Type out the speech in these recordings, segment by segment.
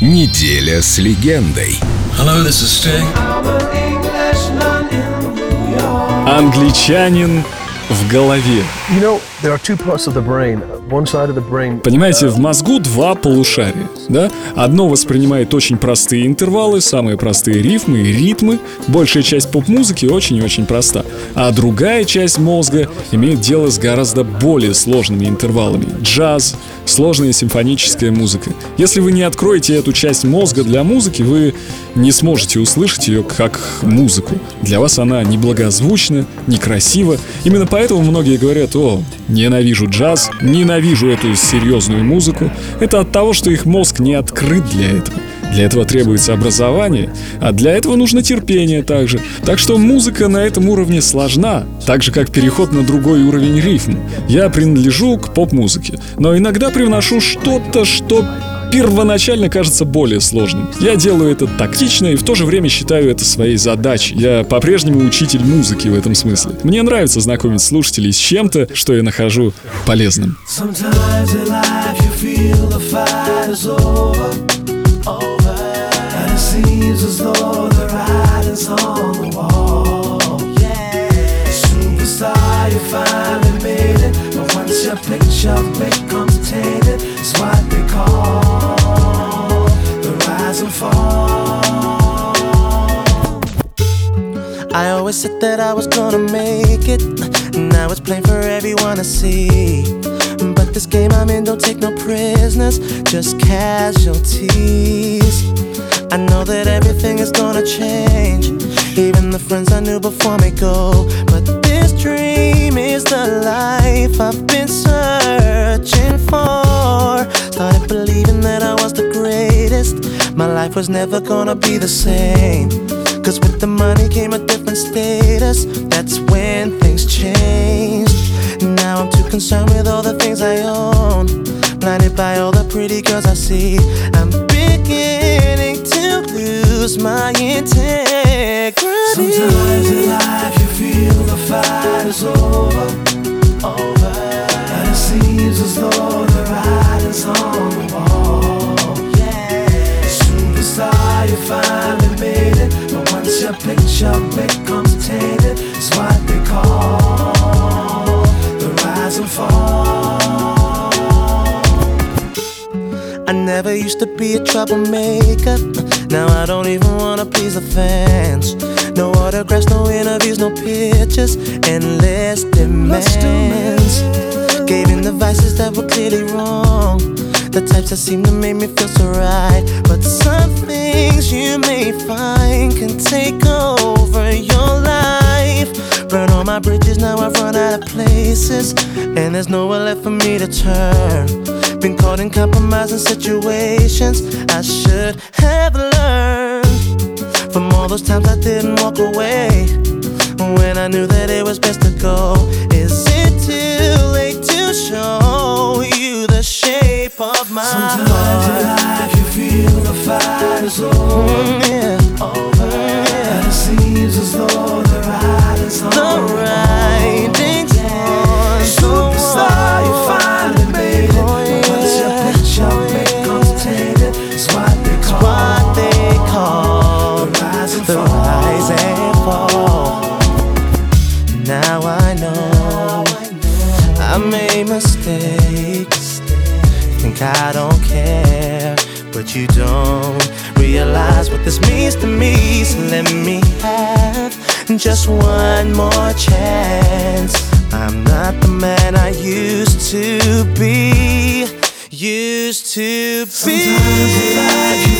Неделя с легендой. Hello, this is Sting. Англичанин в голове. You know, there are two parts of the brain. One side of the brain. Понимаете, в мозгу два полушария, да? Одно воспринимает очень простые интервалы, самые простые рифмы и ритмы. Большая часть поп-музыки очень и очень проста. А другая часть мозга имеет дело с гораздо более сложными интервалами. Джаз, сложная симфоническая музыка. Если вы не откроете эту часть мозга для музыки, вы не сможете услышать ее как музыку. Для вас она неблагозвучна, некрасива. Именно поэтому многие говорят, о, ненавижу джаз, ненавижу эту серьезную музыку. Это от того, что их мозг не открыт для этого. Для этого требуется образование, а для этого нужно терпение также. Так что музыка на этом уровне сложна, так же как переход на другой уровень рифм. Я принадлежу к поп-музыке, но иногда привношу что-то, что первоначально кажется более сложным. Я делаю это тактично и в то же время считаю это своей задачей. Я по-прежнему учитель музыки в этом смысле. Мне нравится знакомить слушателей с чем-то, что я нахожу полезным. It seems as though the writing's on the wall. Yeah, superstar, you finally made it, but once your picture becomes tainted, it's what they call the rise and fall. I always said that I was gonna make it. Now it's plain for everyone to see. But this game I'm in don't take no prisoners, just casualties. I know that everything is gonna change. Even the friends I knew before me go. But this dream is the life I've been searching for. Started believing that I was the greatest. My life was never gonna be the same. Cause with the money came a different status. That's when things changed. Now I'm too concerned with all the things I own. Blinded by all the pretty girls I see. I'm beginning lose my integrity. Sometimes in life you feel the fight is over. Over. Used to be a troublemaker. Now I don't even wanna please the fans. No autographs, no interviews, no pictures, endless demands. Gave in the vices that were clearly wrong. The types that seem to make me feel so right. But some things you may find can take over your life. Burn all my bridges, now I've run out of places. And there's nowhere left for me to turn. Been caught in compromising situations I should have learned from all those times I didn't walk away when I knew that it was best to go. Is it too late to show you the shape of my Sometimes heart? in life you feel the fight is over. Mm, yeah. over. And it seems as though the writing's on the writing's but you don't realize what this means to me. So let me have just one more chance. I'm not the man I used to be. Used to be. Sometimes life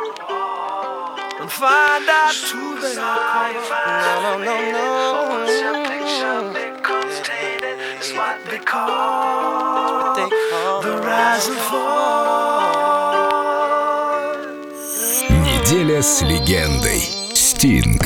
find out who they are. No, no, no, no. What they call the rise and fall. Неделя с легендой. Стинг.